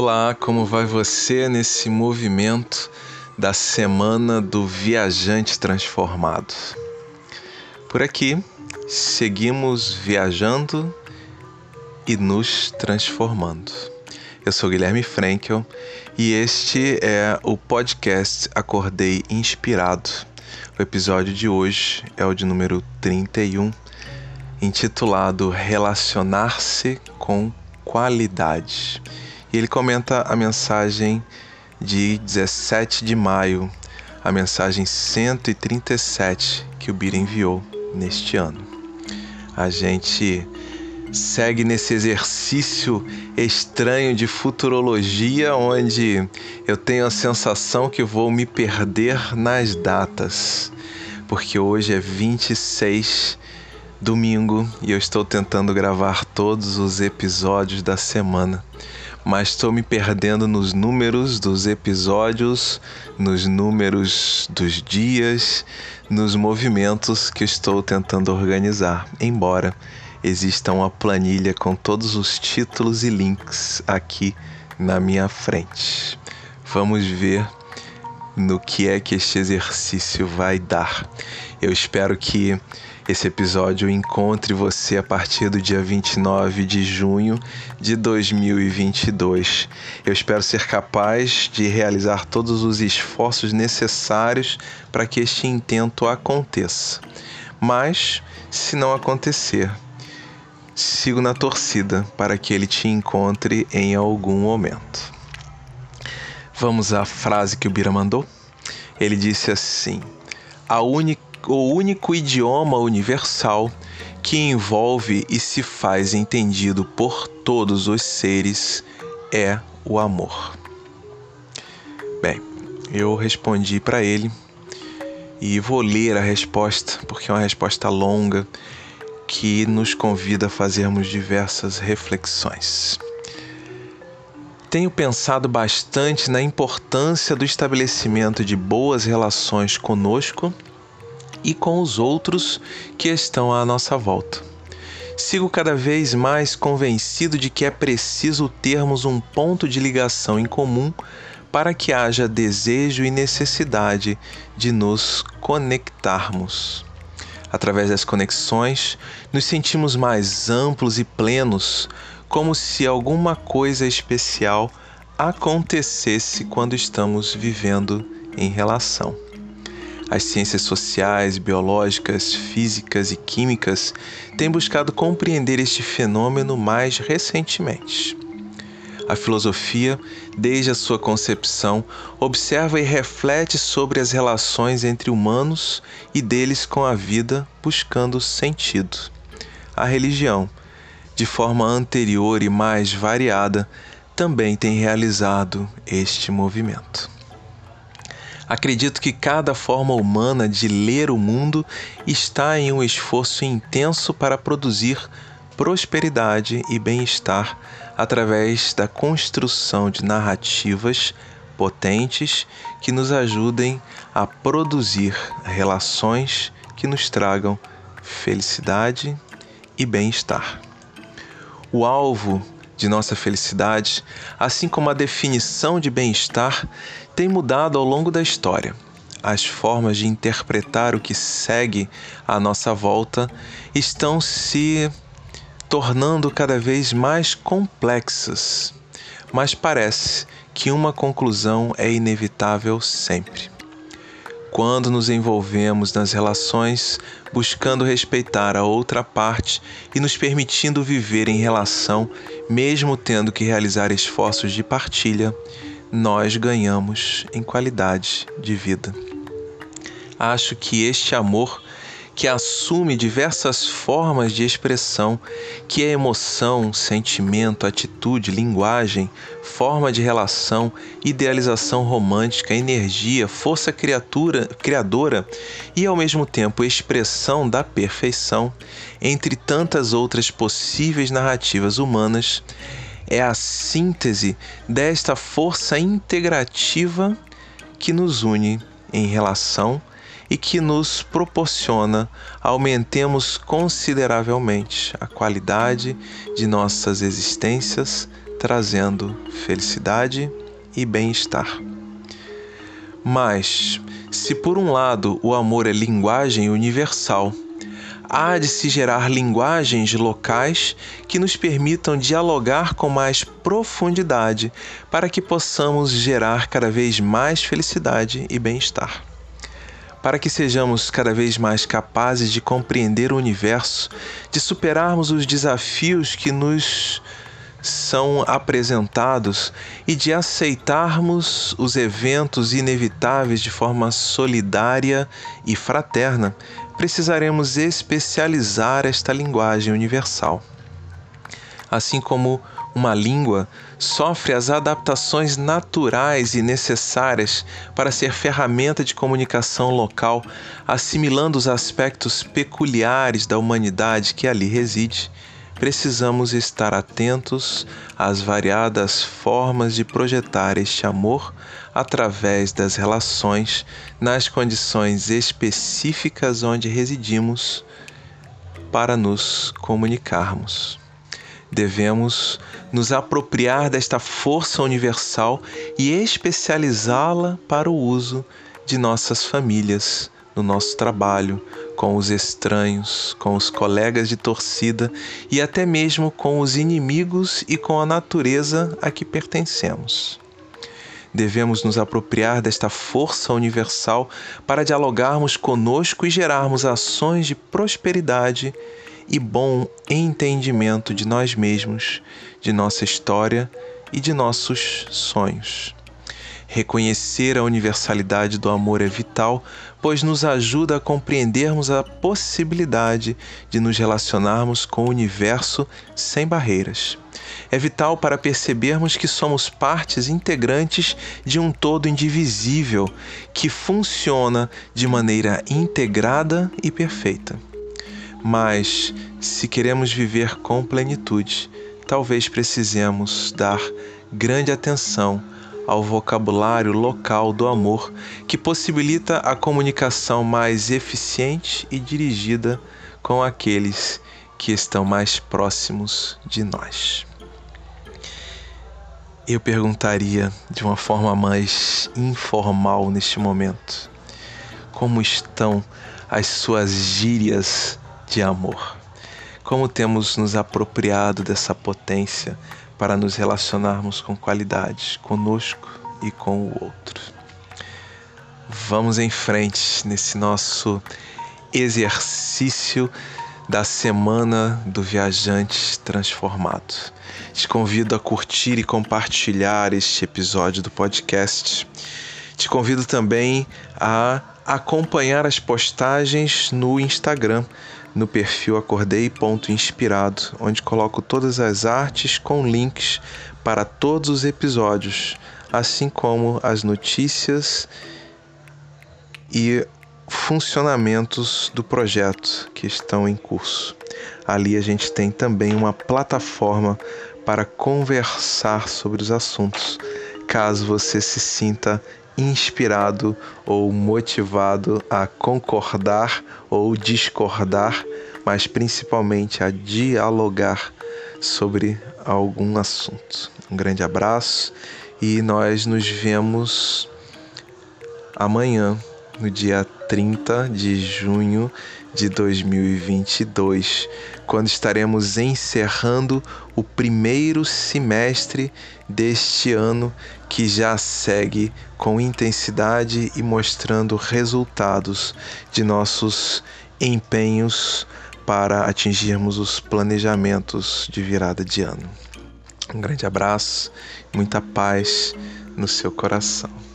Olá, como vai você nesse movimento da semana do viajante transformado? Por aqui, seguimos viajando e nos transformando. Eu sou Guilherme Frankel e este é o podcast Acordei Inspirado. O episódio de hoje é o de número 31, intitulado Relacionar-se com Qualidade. E ele comenta a mensagem de 17 de maio, a mensagem 137 que o Bira enviou neste ano. A gente segue nesse exercício estranho de futurologia, onde eu tenho a sensação que vou me perder nas datas, porque hoje é 26 domingo e eu estou tentando gravar todos os episódios da semana. Mas estou me perdendo nos números dos episódios, nos números dos dias, nos movimentos que estou tentando organizar. Embora exista uma planilha com todos os títulos e links aqui na minha frente. Vamos ver no que é que este exercício vai dar. Eu espero que esse episódio encontre você a partir do dia 29 de junho de 2022. Eu espero ser capaz de realizar todos os esforços necessários para que este intento aconteça. Mas, se não acontecer, sigo na torcida para que ele te encontre em algum momento. Vamos à frase que o Bira mandou? Ele disse assim: a única, o único idioma universal que envolve e se faz entendido por todos os seres é o amor. Bem, eu respondi para ele e vou ler a resposta, porque é uma resposta longa que nos convida a fazermos diversas reflexões. Tenho pensado bastante na importância do estabelecimento de boas relações conosco e com os outros que estão à nossa volta. Sigo cada vez mais convencido de que é preciso termos um ponto de ligação em comum para que haja desejo e necessidade de nos conectarmos. Através das conexões, nos sentimos mais amplos e plenos, como se alguma coisa especial acontecesse quando estamos vivendo em relação. As ciências sociais, biológicas, físicas e químicas têm buscado compreender este fenômeno mais recentemente. A filosofia, desde a sua concepção, observa e reflete sobre as relações entre humanos e deles com a vida, buscando sentido. A religião, de forma anterior e mais variada, também tem realizado este movimento. Acredito que cada forma humana de ler o mundo está em um esforço intenso para produzir prosperidade e bem-estar através da construção de narrativas potentes que nos ajudem a produzir relações que nos tragam felicidade e bem-estar. O alvo de nossa felicidade, assim como a definição de bem-estar, tem mudado ao longo da história. As formas de interpretar o que segue à nossa volta estão se tornando cada vez mais complexas, mas parece que uma conclusão é inevitável sempre. Quando nos envolvemos nas relações, buscando respeitar a outra parte e nos permitindo viver em relação, mesmo tendo que realizar esforços de partilha, nós ganhamos em qualidade de vida. Acho que este amor que assume diversas formas de expressão, que é emoção, sentimento, atitude, linguagem, forma de relação, idealização romântica, energia, força criatura, criadora e ao mesmo tempo expressão da perfeição, entre tantas outras possíveis narrativas humanas, é a síntese desta força integrativa que nos une em relação e que nos proporciona aumentemos consideravelmente a qualidade de nossas existências trazendo felicidade e bem-estar. Mas, se por um lado o amor é linguagem universal, há de se gerar linguagens locais que nos permitam dialogar com mais profundidade para que possamos gerar cada vez mais felicidade e bem-estar. Para que sejamos cada vez mais capazes de compreender o universo, de superarmos os desafios que nos são apresentados e de aceitarmos os eventos inevitáveis de forma solidária e fraterna, precisaremos especializar esta linguagem universal. Assim como uma língua sofre as adaptações naturais e necessárias para ser ferramenta de comunicação local, assimilando os aspectos peculiares da humanidade que ali reside, precisamos estar atentos às variadas formas de projetar este amor através das relações nas condições específicas onde residimos para nos comunicarmos. Devemos nos apropriar desta força universal e especializá-la para o uso de nossas famílias, no nosso trabalho, com os estranhos, com os colegas de torcida e até mesmo com os inimigos e com a natureza a que pertencemos. Devemos nos apropriar desta força universal para dialogarmos conosco e gerarmos ações de prosperidade e bom entendimento de nós mesmos, de nossa história e de nossos sonhos. Reconhecer a universalidade do amor é vital, pois nos ajuda a compreendermos a possibilidade de nos relacionarmos com o universo sem barreiras. É vital para percebermos que somos partes integrantes de um todo indivisível que funciona de maneira integrada e perfeita. Mas, se queremos viver com plenitude, talvez precisemos dar grande atenção ao vocabulário local do amor, que possibilita a comunicação mais eficiente e dirigida com aqueles que estão mais próximos de nós. Eu perguntaria de uma forma mais informal neste momento: como estão as suas gírias de amor? Como temos nos apropriado dessa potência para nos relacionarmos com qualidade conosco e com o outro. Vamos em frente nesse nosso exercício da semana do viajante transformado. Te convido a curtir e compartilhar este episódio do podcast. Te convido também a acompanhar as postagens no Instagram no perfil acordei.inspirado, onde coloco todas as artes com links para todos os episódios, assim como as notícias e funcionamentos do projeto que estão em curso. Ali a gente tem também uma plataforma para conversar sobre os assuntos, caso você se sinta inspirado ou motivado a concordar ou discordar, mas principalmente a dialogar sobre algum assunto. Um grande abraço e nós nos vemos amanhã, no dia 30 de junho de 2022, quando estaremos encerrando o primeiro semestre deste ano que já segue com intensidade e mostrando resultados de nossos empenhos para atingirmos os planejamentos de virada de ano. Um grande abraço, muita paz no seu coração.